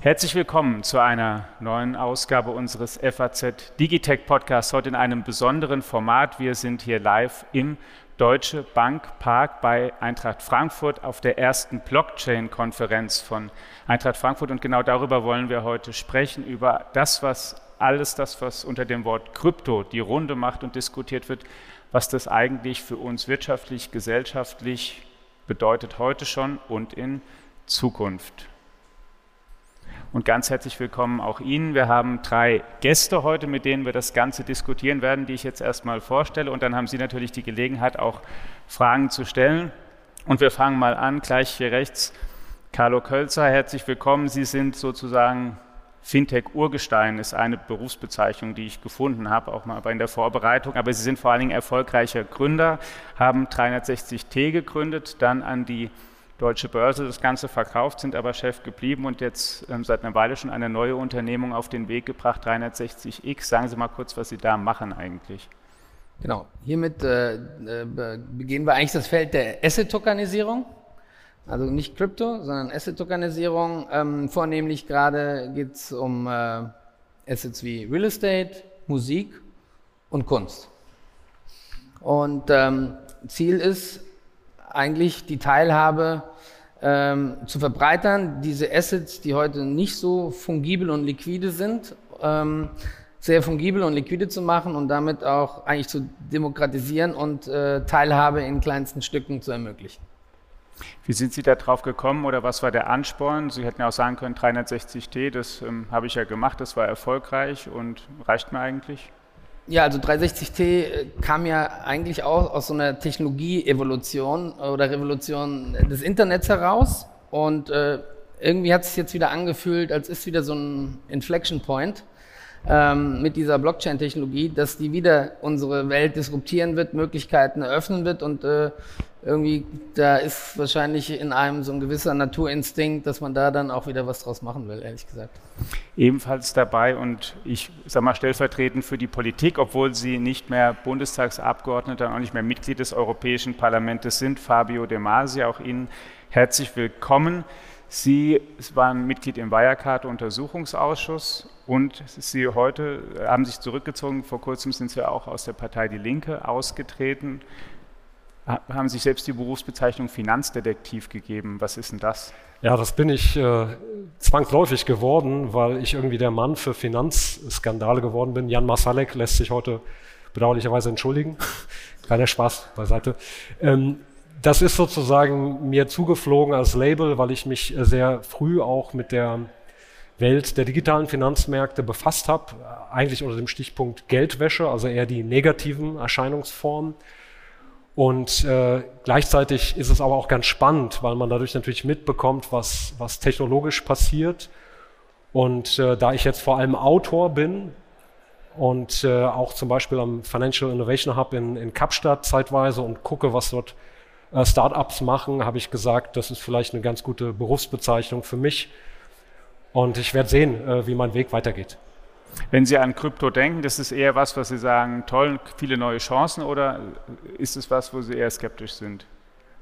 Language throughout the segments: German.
Herzlich willkommen zu einer neuen Ausgabe unseres FAZ Digitech Podcasts, heute in einem besonderen Format. Wir sind hier live im Deutsche Bank Park bei Eintracht Frankfurt auf der ersten Blockchain-Konferenz von Eintracht Frankfurt. Und genau darüber wollen wir heute sprechen, über das, was alles das, was unter dem Wort Krypto die Runde macht und diskutiert wird, was das eigentlich für uns wirtschaftlich, gesellschaftlich bedeutet heute schon und in Zukunft und ganz herzlich willkommen auch Ihnen. Wir haben drei Gäste heute, mit denen wir das Ganze diskutieren werden, die ich jetzt erstmal vorstelle. Und dann haben Sie natürlich die Gelegenheit, auch Fragen zu stellen. Und wir fangen mal an, gleich hier rechts. Carlo Kölzer, herzlich willkommen. Sie sind sozusagen Fintech-Urgestein, ist eine Berufsbezeichnung, die ich gefunden habe, auch mal in der Vorbereitung. Aber Sie sind vor allen Dingen erfolgreicher Gründer, haben 360T gegründet, dann an die Deutsche Börse das Ganze verkauft, sind aber Chef geblieben und jetzt ähm, seit einer Weile schon eine neue Unternehmung auf den Weg gebracht, 360X. Sagen Sie mal kurz, was Sie da machen eigentlich. Genau, hiermit äh, äh beginnen wir eigentlich das Feld der Asset-Tokenisierung. Also nicht Krypto, sondern Asset-Tokenisierung. Ähm, vornehmlich gerade geht es um äh, Assets wie Real Estate, Musik und Kunst. Und ähm, Ziel ist, eigentlich die Teilhabe ähm, zu verbreitern, diese Assets, die heute nicht so fungibel und liquide sind, ähm, sehr fungibel und liquide zu machen und damit auch eigentlich zu demokratisieren und äh, Teilhabe in kleinsten Stücken zu ermöglichen. Wie sind Sie da drauf gekommen oder was war der Ansporn? Sie hätten ja auch sagen können, 360T, das ähm, habe ich ja gemacht, das war erfolgreich und reicht mir eigentlich? Ja, also 360T äh, kam ja eigentlich auch aus so einer Technologie-Evolution oder Revolution des Internets heraus. Und äh, irgendwie hat es sich jetzt wieder angefühlt, als ist wieder so ein Inflection Point ähm, mit dieser Blockchain-Technologie, dass die wieder unsere Welt disruptieren wird, Möglichkeiten eröffnen wird und äh, irgendwie, da ist wahrscheinlich in einem so ein gewisser Naturinstinkt, dass man da dann auch wieder was draus machen will, ehrlich gesagt. Ebenfalls dabei und ich sage mal stellvertretend für die Politik, obwohl Sie nicht mehr Bundestagsabgeordneter und auch nicht mehr Mitglied des Europäischen Parlaments sind, Fabio De Masi, auch Ihnen herzlich willkommen. Sie waren Mitglied im Wirecard-Untersuchungsausschuss und Sie heute haben sich zurückgezogen. Vor kurzem sind Sie auch aus der Partei Die Linke ausgetreten haben sich selbst die Berufsbezeichnung Finanzdetektiv gegeben. Was ist denn das? Ja, das bin ich äh, zwangsläufig geworden, weil ich irgendwie der Mann für Finanzskandale geworden bin. Jan Masalek lässt sich heute bedauerlicherweise entschuldigen. Keiner Spaß beiseite. Ähm, das ist sozusagen mir zugeflogen als Label, weil ich mich sehr früh auch mit der Welt der digitalen Finanzmärkte befasst habe, eigentlich unter dem Stichpunkt Geldwäsche, also eher die negativen Erscheinungsformen. Und äh, gleichzeitig ist es aber auch ganz spannend, weil man dadurch natürlich mitbekommt, was, was technologisch passiert. Und äh, da ich jetzt vor allem Autor bin und äh, auch zum Beispiel am Financial Innovation Hub in, in Kapstadt zeitweise und gucke, was dort äh, Startups machen, habe ich gesagt, das ist vielleicht eine ganz gute Berufsbezeichnung für mich. Und ich werde sehen, äh, wie mein Weg weitergeht. Wenn Sie an Krypto denken, das ist eher was, was Sie sagen, toll, viele neue Chancen oder ist es was, wo Sie eher skeptisch sind?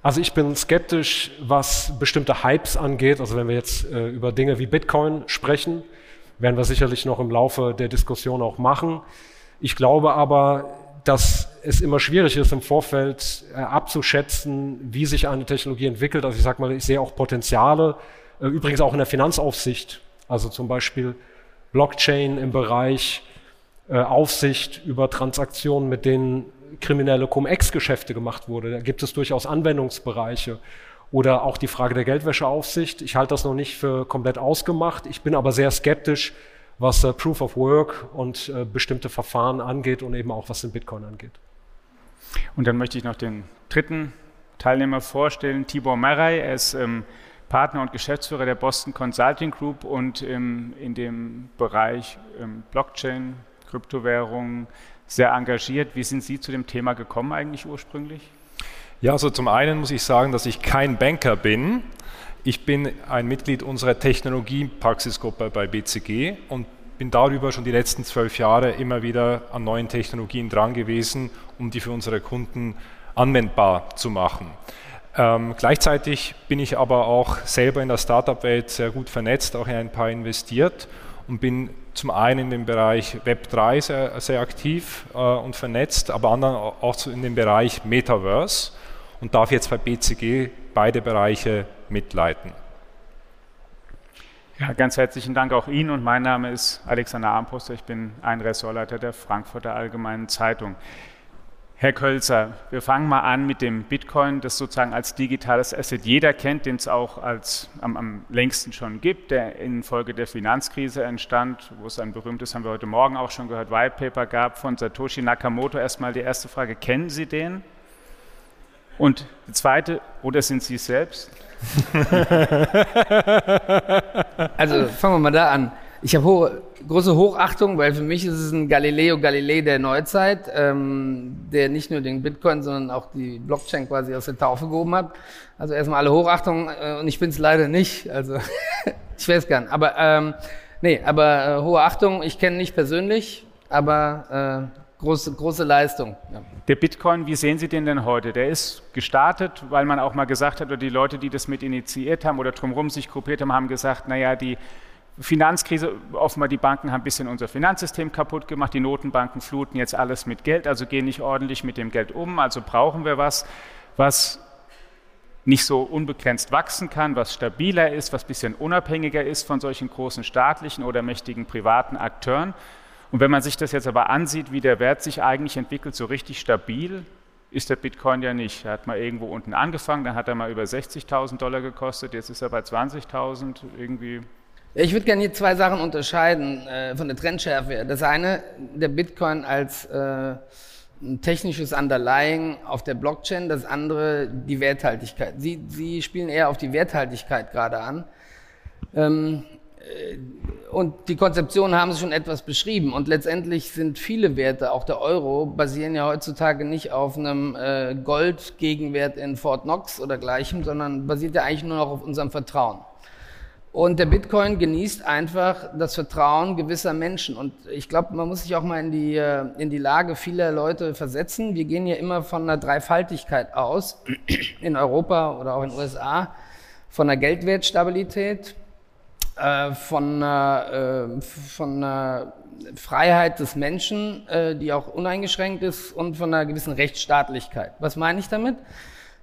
Also ich bin skeptisch, was bestimmte Hypes angeht. Also wenn wir jetzt äh, über Dinge wie Bitcoin sprechen, werden wir sicherlich noch im Laufe der Diskussion auch machen. Ich glaube aber, dass es immer schwierig ist, im Vorfeld äh, abzuschätzen, wie sich eine Technologie entwickelt. Also ich sage mal, ich sehe auch Potenziale, übrigens auch in der Finanzaufsicht. Also zum Beispiel Blockchain im Bereich äh, Aufsicht über Transaktionen, mit denen kriminelle Cum-Ex-Geschäfte gemacht wurde. Da gibt es durchaus Anwendungsbereiche. Oder auch die Frage der Geldwäscheaufsicht. Ich halte das noch nicht für komplett ausgemacht. Ich bin aber sehr skeptisch, was äh, Proof of Work und äh, bestimmte Verfahren angeht und eben auch was den Bitcoin angeht. Und dann möchte ich noch den dritten Teilnehmer vorstellen, Tibor Maray. Er ist ähm, Partner und Geschäftsführer der Boston Consulting Group und im, in dem Bereich ähm, Blockchain, Kryptowährungen sehr engagiert. Wie sind Sie zu dem Thema gekommen eigentlich ursprünglich? Ja, also zum einen muss ich sagen, dass ich kein Banker bin. Ich bin ein Mitglied unserer Technologiepraxisgruppe bei BCG und bin darüber schon die letzten zwölf Jahre immer wieder an neuen Technologien dran gewesen, um die für unsere Kunden anwendbar zu machen. Ähm, gleichzeitig bin ich aber auch selber in der Startup-Welt sehr gut vernetzt, auch in ein paar investiert und bin zum einen in dem Bereich Web3 sehr, sehr aktiv äh, und vernetzt, aber anderen auch in dem Bereich Metaverse und darf jetzt bei BCG beide Bereiche mitleiten. Ja, ganz herzlichen Dank auch Ihnen und mein Name ist Alexander Armbruster. Ich bin ein Ressortleiter der Frankfurter Allgemeinen Zeitung. Herr Kölzer, wir fangen mal an mit dem Bitcoin, das sozusagen als digitales Asset jeder kennt, den es auch als am, am, längsten schon gibt, der infolge der Finanzkrise entstand, wo es ein berühmtes, haben wir heute Morgen auch schon gehört, White Paper gab von Satoshi Nakamoto. Erstmal die erste Frage, kennen Sie den? Und die zweite, oder sind Sie es selbst? also fangen wir mal da an. Ich habe hohe, große Hochachtung, weil für mich ist es ein Galileo Galilei der Neuzeit, ähm, der nicht nur den Bitcoin, sondern auch die Blockchain quasi aus der Taufe gehoben hat. Also erstmal alle Hochachtung äh, und ich bin es leider nicht. Also ich weiß gern. Aber ähm, nee, aber äh, hohe Achtung. Ich kenne nicht persönlich, aber äh, große, große Leistung. Ja. Der Bitcoin, wie sehen Sie den denn heute? Der ist gestartet, weil man auch mal gesagt hat, oder die Leute, die das mit initiiert haben oder drumherum sich gruppiert haben, haben gesagt, naja, die Finanzkrise, offenbar die Banken haben ein bisschen unser Finanzsystem kaputt gemacht, die Notenbanken fluten jetzt alles mit Geld, also gehen nicht ordentlich mit dem Geld um, also brauchen wir was, was nicht so unbegrenzt wachsen kann, was stabiler ist, was ein bisschen unabhängiger ist von solchen großen staatlichen oder mächtigen privaten Akteuren. Und wenn man sich das jetzt aber ansieht, wie der Wert sich eigentlich entwickelt, so richtig stabil ist der Bitcoin ja nicht. Er hat mal irgendwo unten angefangen, dann hat er mal über 60.000 Dollar gekostet, jetzt ist er bei 20.000 irgendwie ich würde gerne hier zwei Sachen unterscheiden äh, von der Trendschärfe. Das eine, der Bitcoin als äh, ein technisches Underlying auf der Blockchain, das andere die Werthaltigkeit. Sie, Sie spielen eher auf die Werthaltigkeit gerade an. Ähm, äh, und die Konzeptionen haben Sie schon etwas beschrieben. Und letztendlich sind viele Werte, auch der Euro, basieren ja heutzutage nicht auf einem äh, Gold-Gegenwert in Fort Knox oder gleichem, sondern basiert ja eigentlich nur noch auf unserem Vertrauen. Und der Bitcoin genießt einfach das Vertrauen gewisser Menschen. Und ich glaube, man muss sich auch mal in die, äh, in die Lage vieler Leute versetzen. Wir gehen ja immer von einer Dreifaltigkeit aus, in Europa oder auch in den USA, von einer Geldwertstabilität, äh, von äh, von einer Freiheit des Menschen, die auch uneingeschränkt ist, und von einer gewissen Rechtsstaatlichkeit. Was meine ich damit?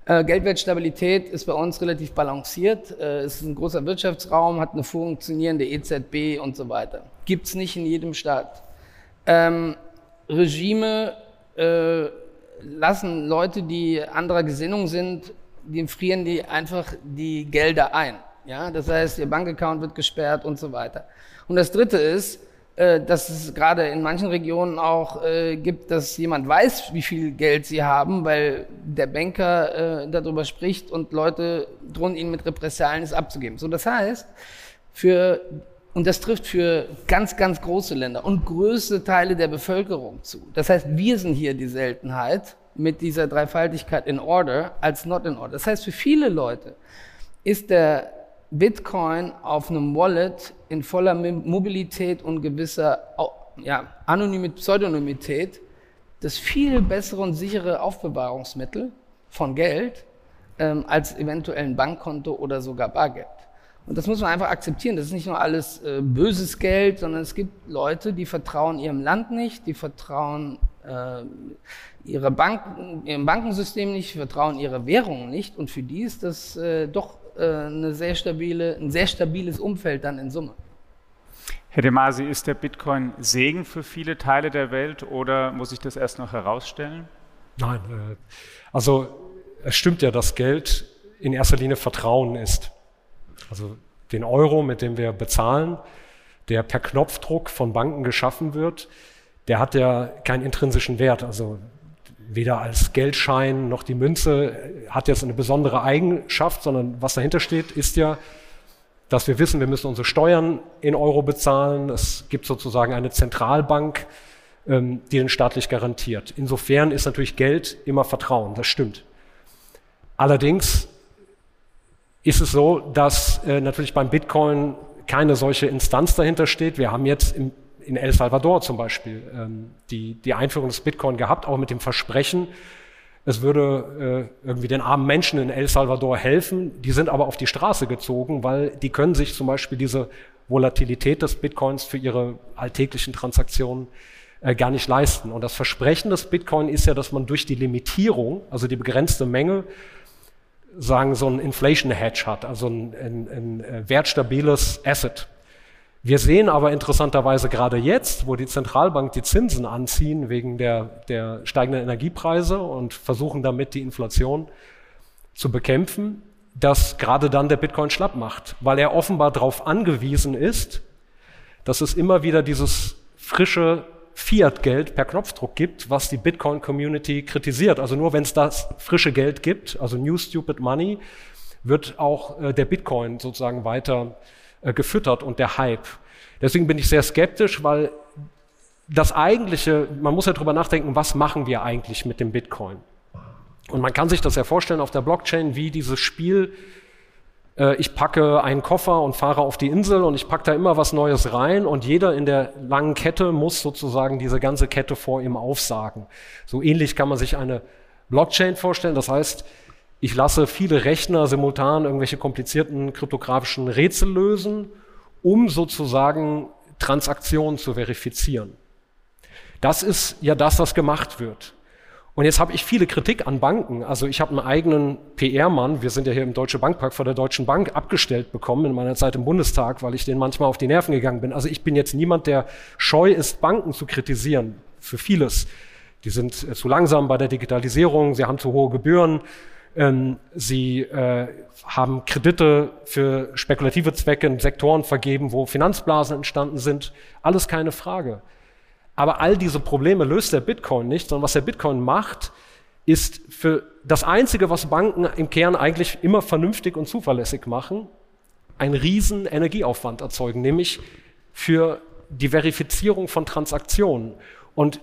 Äh, Geldwertstabilität ist bei uns relativ balanciert. Äh, ist ein großer Wirtschaftsraum, hat eine funktionierende EZB und so weiter. Gibt es nicht in jedem Staat. Ähm, Regime äh, lassen Leute, die anderer Gesinnung sind, die frieren die einfach die Gelder ein. Ja, das heißt, ihr Bankaccount wird gesperrt und so weiter. Und das Dritte ist, äh, dass es gerade in manchen Regionen auch äh, gibt, dass jemand weiß, wie viel Geld sie haben, weil der Banker äh, darüber spricht und Leute drohen ihnen mit Repressalien es abzugeben. So, das heißt, für und das trifft für ganz, ganz große Länder und größte Teile der Bevölkerung zu. Das heißt, wir sind hier die Seltenheit mit dieser Dreifaltigkeit in Order als not in Order. Das heißt, für viele Leute ist der Bitcoin auf einem Wallet in voller Mobilität und gewisser ja, Anonymität, Pseudonymität das viel bessere und sichere Aufbewahrungsmittel von Geld ähm, als eventuell ein Bankkonto oder sogar Bargeld. Und das muss man einfach akzeptieren. Das ist nicht nur alles äh, böses Geld, sondern es gibt Leute, die vertrauen ihrem Land nicht, die vertrauen äh, ihre Banken, ihrem Bankensystem nicht, vertrauen ihre Währung nicht. Und für die ist das äh, doch eine sehr stabile, ein sehr stabiles Umfeld dann in Summe. Herr De Masi, ist der Bitcoin Segen für viele Teile der Welt oder muss ich das erst noch herausstellen? Nein, äh, also es stimmt ja, dass Geld in erster Linie Vertrauen ist. Also den Euro, mit dem wir bezahlen, der per Knopfdruck von Banken geschaffen wird, der hat ja keinen intrinsischen Wert. Also weder als Geldschein noch die Münze hat jetzt eine besondere Eigenschaft, sondern was dahinter steht, ist ja, dass wir wissen, wir müssen unsere Steuern in Euro bezahlen. Es gibt sozusagen eine Zentralbank, ähm, die den staatlich garantiert. Insofern ist natürlich Geld immer Vertrauen, das stimmt. Allerdings ist es so, dass äh, natürlich beim Bitcoin keine solche Instanz dahinter steht. Wir haben jetzt im in El Salvador zum Beispiel ähm, die, die Einführung des Bitcoin gehabt, auch mit dem Versprechen, es würde äh, irgendwie den armen Menschen in El Salvador helfen. Die sind aber auf die Straße gezogen, weil die können sich zum Beispiel diese Volatilität des Bitcoins für ihre alltäglichen Transaktionen äh, gar nicht leisten. Und das Versprechen des Bitcoin ist ja, dass man durch die Limitierung, also die begrenzte Menge, sagen, so ein Inflation Hedge hat, also ein, ein, ein äh, wertstabiles Asset. Wir sehen aber interessanterweise gerade jetzt, wo die Zentralbank die Zinsen anziehen wegen der, der steigenden Energiepreise und versuchen damit die Inflation zu bekämpfen, dass gerade dann der Bitcoin schlapp macht, weil er offenbar darauf angewiesen ist, dass es immer wieder dieses frische Fiat-Geld per Knopfdruck gibt, was die Bitcoin-Community kritisiert. Also nur wenn es das frische Geld gibt, also New Stupid Money, wird auch äh, der Bitcoin sozusagen weiter äh, gefüttert und der Hype. Deswegen bin ich sehr skeptisch, weil das eigentliche, man muss ja drüber nachdenken, was machen wir eigentlich mit dem Bitcoin? Und man kann sich das ja vorstellen auf der Blockchain wie dieses Spiel, äh, ich packe einen Koffer und fahre auf die Insel und ich packe da immer was Neues rein und jeder in der langen Kette muss sozusagen diese ganze Kette vor ihm aufsagen. So ähnlich kann man sich eine Blockchain vorstellen. Das heißt, ich lasse viele Rechner simultan irgendwelche komplizierten kryptografischen Rätsel lösen, um sozusagen Transaktionen zu verifizieren. Das ist ja das, was gemacht wird. Und jetzt habe ich viele Kritik an Banken. Also ich habe einen eigenen PR-Mann, wir sind ja hier im Deutsche Bankpark vor der Deutschen Bank, abgestellt bekommen in meiner Zeit im Bundestag, weil ich denen manchmal auf die Nerven gegangen bin. Also ich bin jetzt niemand, der scheu ist, Banken zu kritisieren für vieles. Die sind äh, zu langsam bei der Digitalisierung, sie haben zu hohe Gebühren, sie äh, haben Kredite für spekulative Zwecke in Sektoren vergeben, wo Finanzblasen entstanden sind. Alles keine Frage. Aber all diese Probleme löst der Bitcoin nicht, sondern was der Bitcoin macht, ist für das Einzige, was Banken im Kern eigentlich immer vernünftig und zuverlässig machen, einen riesen Energieaufwand erzeugen, nämlich für die Verifizierung von Transaktionen. Und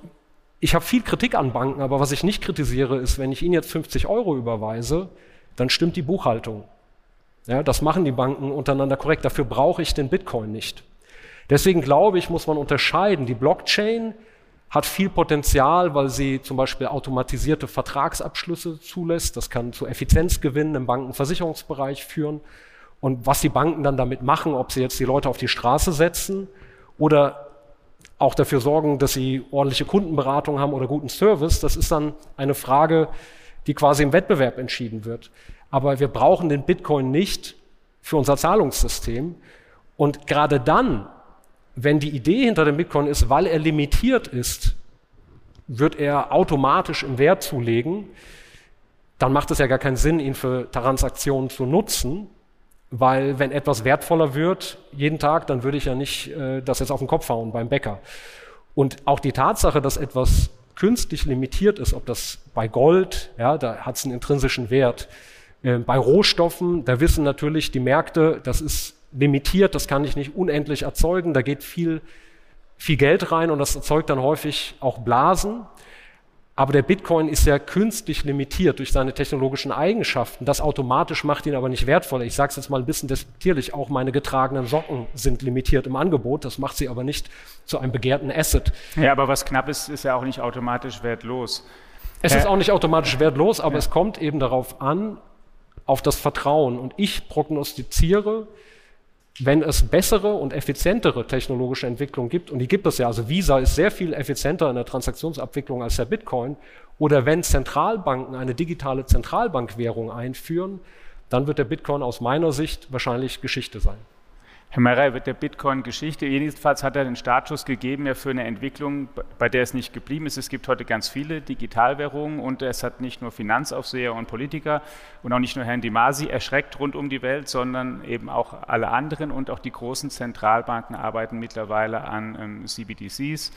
ich habe viel Kritik an Banken, aber was ich nicht kritisiere, ist, wenn ich Ihnen jetzt 50 Euro überweise, dann stimmt die Buchhaltung. Ja, das machen die Banken untereinander korrekt. Dafür brauche ich den Bitcoin nicht. Deswegen glaube ich, muss man unterscheiden. Die Blockchain hat viel Potenzial, weil sie zum Beispiel automatisierte Vertragsabschlüsse zulässt. Das kann zu Effizienzgewinnen im Bankenversicherungsbereich führen. Und was die Banken dann damit machen, ob sie jetzt die Leute auf die Straße setzen oder auch dafür sorgen, dass sie ordentliche Kundenberatung haben oder guten Service, das ist dann eine Frage, die quasi im Wettbewerb entschieden wird. Aber wir brauchen den Bitcoin nicht für unser Zahlungssystem. Und gerade dann, wenn die Idee hinter dem Bitcoin ist, weil er limitiert ist, wird er automatisch im Wert zulegen, dann macht es ja gar keinen Sinn, ihn für Transaktionen zu nutzen, weil wenn etwas wertvoller wird jeden Tag, dann würde ich ja nicht äh, das jetzt auf den Kopf hauen beim Bäcker. Und auch die Tatsache, dass etwas künstlich limitiert ist, ob das bei Gold, ja, da hat es einen intrinsischen Wert. Äh, bei Rohstoffen, da wissen natürlich die Märkte, das ist limitiert, das kann ich nicht unendlich erzeugen, da geht viel, viel Geld rein und das erzeugt dann häufig auch Blasen. Aber der Bitcoin ist ja künstlich limitiert durch seine technologischen Eigenschaften. Das automatisch macht ihn aber nicht wertvoller. Ich sage es jetzt mal ein bisschen despektierlich, auch meine getragenen Socken sind limitiert im Angebot. Das macht sie aber nicht zu einem begehrten Asset. Ja, aber was knapp ist, ist ja auch nicht automatisch wertlos. Es ist auch nicht automatisch wertlos, aber ja. es kommt eben darauf an, auf das Vertrauen. Und ich prognostiziere, wenn es bessere und effizientere technologische Entwicklungen gibt, und die gibt es ja, also Visa ist sehr viel effizienter in der Transaktionsabwicklung als der Bitcoin, oder wenn Zentralbanken eine digitale Zentralbankwährung einführen, dann wird der Bitcoin aus meiner Sicht wahrscheinlich Geschichte sein. Herr Meyer, wird der Bitcoin Geschichte? Jedenfalls hat er den Status gegeben ja für eine Entwicklung, bei der es nicht geblieben ist. Es gibt heute ganz viele Digitalwährungen und es hat nicht nur Finanzaufseher und Politiker und auch nicht nur Herrn Di Masi erschreckt rund um die Welt, sondern eben auch alle anderen und auch die großen Zentralbanken arbeiten mittlerweile an ähm, CBDCs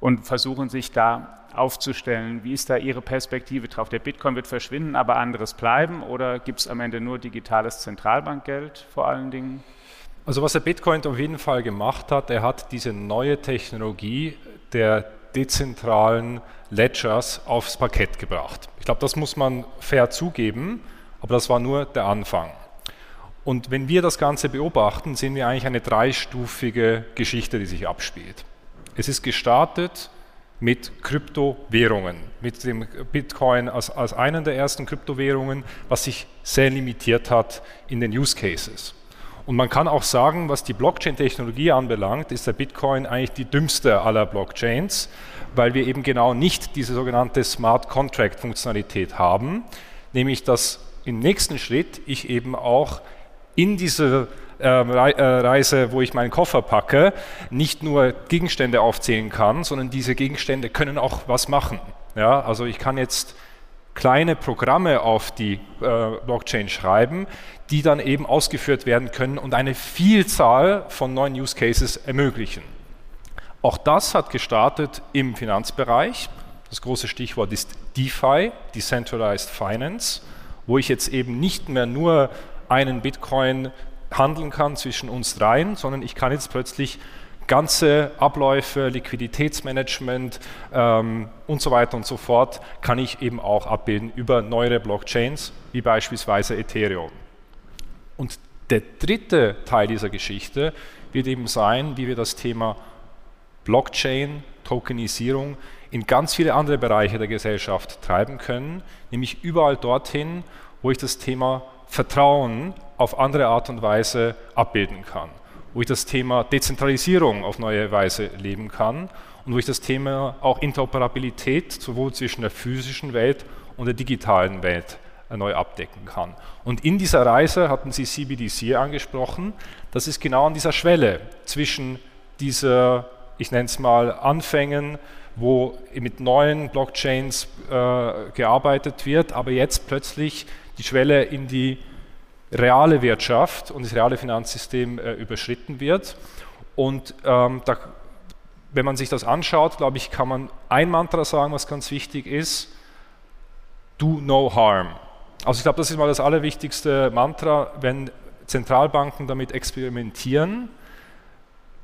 und versuchen sich da aufzustellen. Wie ist da Ihre Perspektive drauf? Der Bitcoin wird verschwinden, aber anderes bleiben oder gibt es am Ende nur digitales Zentralbankgeld vor allen Dingen? Also was der Bitcoin auf jeden Fall gemacht hat, er hat diese neue Technologie der dezentralen Ledgers aufs Parkett gebracht. Ich glaube, das muss man fair zugeben, aber das war nur der Anfang. Und wenn wir das Ganze beobachten, sehen wir eigentlich eine dreistufige Geschichte, die sich abspielt. Es ist gestartet mit Kryptowährungen, mit dem Bitcoin als, als einen der ersten Kryptowährungen, was sich sehr limitiert hat in den Use Cases. Und man kann auch sagen, was die Blockchain-Technologie anbelangt, ist der Bitcoin eigentlich die dümmste aller Blockchains, weil wir eben genau nicht diese sogenannte Smart Contract-Funktionalität haben, nämlich dass im nächsten Schritt ich eben auch in diese ähm, äh, Reise, wo ich meinen Koffer packe, nicht nur Gegenstände aufzählen kann, sondern diese Gegenstände können auch was machen. Ja, also ich kann jetzt kleine Programme auf die äh, Blockchain schreiben, die dann eben ausgeführt werden können und eine Vielzahl von neuen Use Cases ermöglichen. Auch das hat gestartet im Finanzbereich. Das große Stichwort ist DeFi, Decentralized Finance, wo ich jetzt eben nicht mehr nur einen Bitcoin handeln kann zwischen uns dreien, sondern ich kann jetzt plötzlich ganze Abläufe, Liquiditätsmanagement ähm, und so weiter und so fort, kann ich eben auch abbilden über neuere Blockchains, wie beispielsweise Ethereum. Und der dritte Teil dieser Geschichte wird eben sein, wie wir das Thema Blockchain, Tokenisierung in ganz viele andere Bereiche der Gesellschaft treiben können, nämlich überall dorthin, wo ich das Thema Vertrauen auf andere Art und Weise abbilden kann, wo ich das Thema Dezentralisierung auf neue Weise leben kann und wo ich das Thema auch Interoperabilität sowohl zwischen der physischen Welt und der digitalen Welt neu abdecken kann. Und in dieser Reise hatten Sie CBDC angesprochen, das ist genau an dieser Schwelle zwischen dieser, ich nenne es mal, Anfängen, wo mit neuen Blockchains äh, gearbeitet wird, aber jetzt plötzlich die Schwelle in die reale Wirtschaft und das reale Finanzsystem äh, überschritten wird. Und ähm, da, wenn man sich das anschaut, glaube ich, kann man ein Mantra sagen, was ganz wichtig ist, do no harm. Also ich glaube, das ist mal das allerwichtigste Mantra, wenn Zentralbanken damit experimentieren,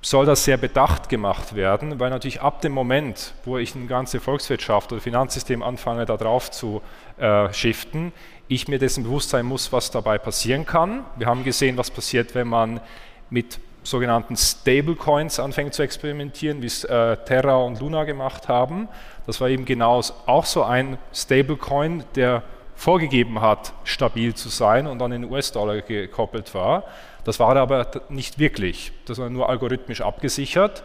soll das sehr bedacht gemacht werden, weil natürlich ab dem Moment, wo ich eine ganze Volkswirtschaft oder Finanzsystem anfange, da drauf zu äh, shiften, ich mir dessen bewusst sein muss, was dabei passieren kann. Wir haben gesehen, was passiert, wenn man mit sogenannten Stablecoins anfängt zu experimentieren, wie es äh, Terra und Luna gemacht haben. Das war eben genau auch so ein Stablecoin, der vorgegeben hat, stabil zu sein und an den US-Dollar gekoppelt war. Das war aber nicht wirklich. Das war nur algorithmisch abgesichert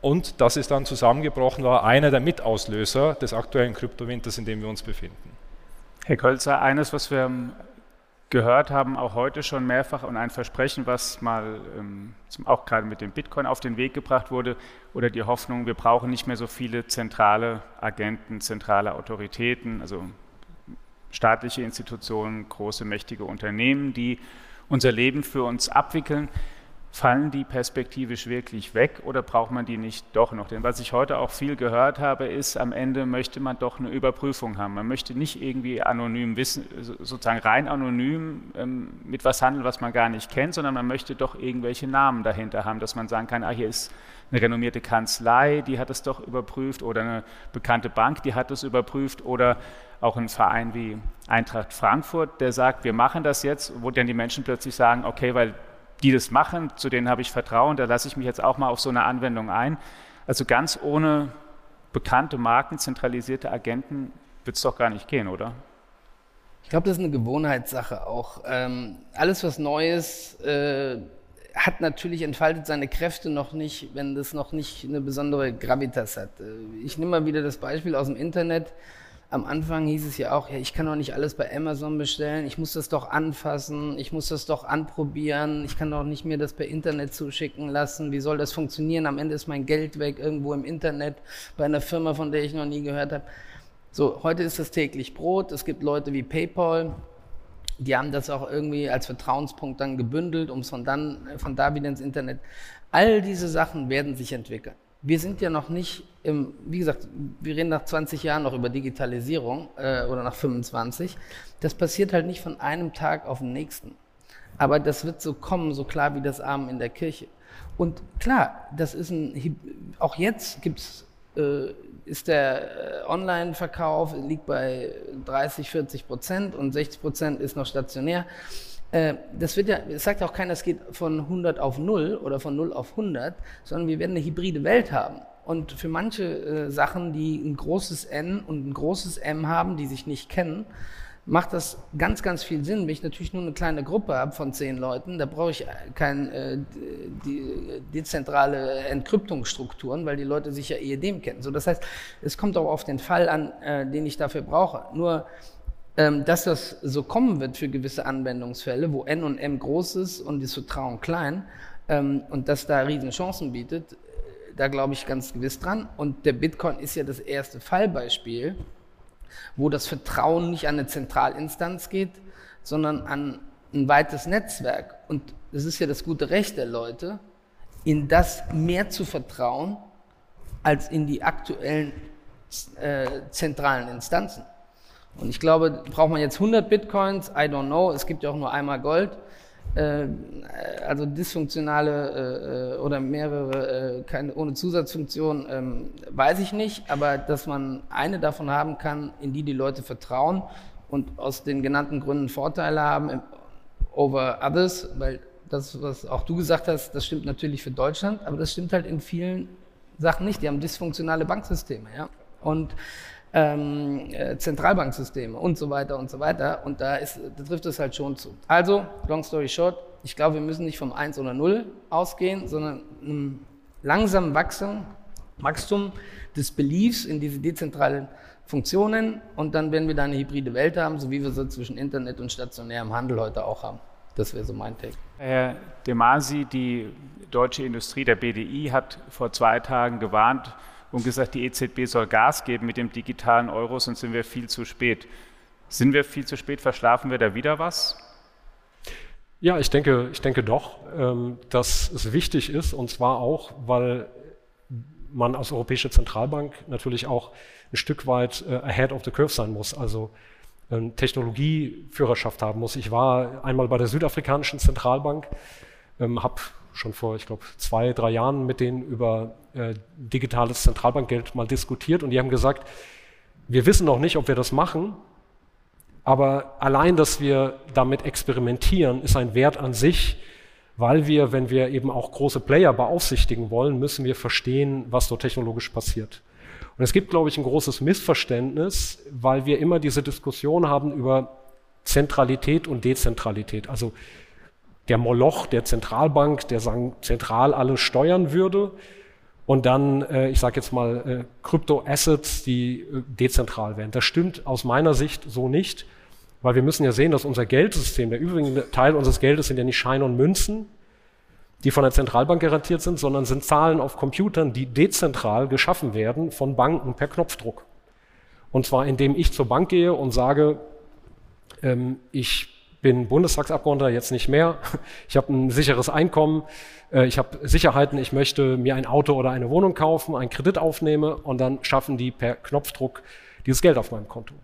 und das ist dann zusammengebrochen, war einer der Mitauslöser des aktuellen Kryptowinters, in dem wir uns befinden. Herr Kölzer, eines, was wir ähm, gehört haben, auch heute schon mehrfach und ein Versprechen, was mal ähm, auch gerade mit dem Bitcoin auf den Weg gebracht wurde, oder die Hoffnung, wir brauchen nicht mehr so viele zentrale Agenten, zentrale Autoritäten, also staatliche Institutionen, große, mächtige Unternehmen, die unser Leben für uns abwickeln. Fallen die perspektivisch wirklich weg oder braucht man die nicht doch noch? Denn was ich heute auch viel gehört habe, ist, am Ende möchte man doch eine Überprüfung haben. Man möchte nicht irgendwie anonym wissen, sozusagen rein anonym ähm, mit was handeln, was man gar nicht kennt, sondern man möchte doch irgendwelche Namen dahinter haben, dass man sagen kann, ah, hier ist eine renommierte Kanzlei, die hat es doch überprüft oder eine bekannte Bank, die hat es überprüft oder auch ein Verein wie Eintracht Frankfurt, der sagt, wir machen das jetzt, wo dann die Menschen plötzlich sagen, okay, weil die das machen, zu denen habe ich Vertrauen, da lasse ich mich jetzt auch mal auf so eine Anwendung ein. Also ganz ohne bekannte Marken, zentralisierte Agenten wird es doch gar nicht gehen, oder? Ich glaube, das ist eine Gewohnheitssache auch. Ähm, alles, was Neues äh, hat natürlich entfaltet seine Kräfte noch nicht, wenn das noch nicht eine besondere Gravitas hat. Äh, ich nehme mal wieder das Beispiel aus dem Internet am Anfang hieß es ja auch, ja, ich kann doch nicht alles bei Amazon bestellen, ich muss das doch anfassen, ich muss das doch anprobieren, ich kann doch nicht mir das per Internet zuschicken lassen, wie soll das funktionieren? Am Ende ist mein Geld weg irgendwo im Internet bei einer Firma, von der ich noch nie gehört habe. So, heute ist das täglich Brot, es gibt Leute wie PayPal, die haben das auch irgendwie als Vertrauenspunkt dann gebündelt, um es von, dann, von da wieder ins Internet. All diese Sachen werden sich entwickeln wir sind ja noch nicht im, wie gesagt, wir reden nach 20 Jahren noch über Digitalisierung äh, oder nach 25. Das passiert halt nicht von einem Tag auf den nächsten. Aber das wird so kommen, so klar wie das Armen in der Kirche. Und klar, das ist ein, auch jetzt gibt's, äh, ist der äh, Online-Verkauf liegt bei 30, 40 Prozent und 60 Prozent ist noch stationär. Äh, das wird ja, es sagt auch keiner, es geht von 100 auf 0 oder von 0 auf 100, sondern wir werden eine hybride Welt haben. Und für manche äh, Sachen, die ein großes N und ein großes M haben, die sich nicht kennen, macht das ganz, ganz viel Sinn. Wenn ich natürlich nur eine kleine Gruppe habe von zehn Leuten, da brauche ich keine äh, die, dezentrale Entkryptungsstrukturen, weil die Leute sich ja eh dem kennen. So, das heißt, es kommt auch auf den Fall an, äh, den ich dafür brauche. Nur, dass das so kommen wird für gewisse Anwendungsfälle, wo N und M groß ist und das Vertrauen klein ähm, und das da riesen Chancen bietet, da glaube ich ganz gewiss dran. Und der Bitcoin ist ja das erste Fallbeispiel, wo das Vertrauen nicht an eine Zentralinstanz geht, sondern an ein weites Netzwerk. Und das ist ja das gute Recht der Leute, in das mehr zu vertrauen als in die aktuellen äh, zentralen Instanzen. Und ich glaube, braucht man jetzt 100 Bitcoins? I don't know. Es gibt ja auch nur einmal Gold. Äh, also dysfunktionale äh, oder mehrere, äh, keine, ohne Zusatzfunktion, ähm, weiß ich nicht, aber dass man eine davon haben kann, in die die Leute vertrauen und aus den genannten Gründen Vorteile haben over others, weil das, was auch du gesagt hast, das stimmt natürlich für Deutschland, aber das stimmt halt in vielen Sachen nicht. Die haben dysfunktionale Banksysteme, ja. Und ähm, äh, Zentralbanksysteme und so weiter und so weiter. Und da, ist, da trifft es halt schon zu. Also, long story short, ich glaube, wir müssen nicht vom 1 oder 0 ausgehen, sondern einem langsamen Wachstum, Wachstum des Beliefs in diese dezentralen Funktionen und dann werden wir da eine hybride Welt haben, so wie wir sie zwischen Internet und stationärem Handel heute auch haben. Das wäre so mein Take. Herr Demasi, die deutsche Industrie, der BDI, hat vor zwei Tagen gewarnt, und gesagt, die EZB soll Gas geben mit dem digitalen Euro, sonst sind wir viel zu spät. Sind wir viel zu spät? Verschlafen wir da wieder was? Ja, ich denke, ich denke doch, ähm, dass es wichtig ist, und zwar auch, weil man als Europäische Zentralbank natürlich auch ein Stück weit äh, ahead of the curve sein muss, also ähm, Technologieführerschaft haben muss. Ich war einmal bei der südafrikanischen Zentralbank, ähm, habe schon vor, ich glaube, zwei, drei Jahren mit denen über äh, digitales Zentralbankgeld mal diskutiert und die haben gesagt, wir wissen noch nicht, ob wir das machen, aber allein, dass wir damit experimentieren, ist ein Wert an sich, weil wir, wenn wir eben auch große Player beaufsichtigen wollen, müssen wir verstehen, was dort technologisch passiert. Und es gibt, glaube ich, ein großes Missverständnis, weil wir immer diese Diskussion haben über Zentralität und Dezentralität. Also der Moloch der Zentralbank, der sagen, zentral alles steuern würde. Und dann, äh, ich sage jetzt mal, äh, Krypto-Assets, die äh, dezentral wären. Das stimmt aus meiner Sicht so nicht, weil wir müssen ja sehen, dass unser Geldsystem, der übrige Teil unseres Geldes sind ja nicht Scheine und Münzen, die von der Zentralbank garantiert sind, sondern sind Zahlen auf Computern, die dezentral geschaffen werden von Banken per Knopfdruck. Und zwar indem ich zur Bank gehe und sage, ähm, ich bin Bundestagsabgeordneter, jetzt nicht mehr. Ich habe ein sicheres Einkommen, äh, ich habe Sicherheiten, ich möchte mir ein Auto oder eine Wohnung kaufen, einen Kredit aufnehme und dann schaffen die per Knopfdruck dieses Geld auf meinem Konto.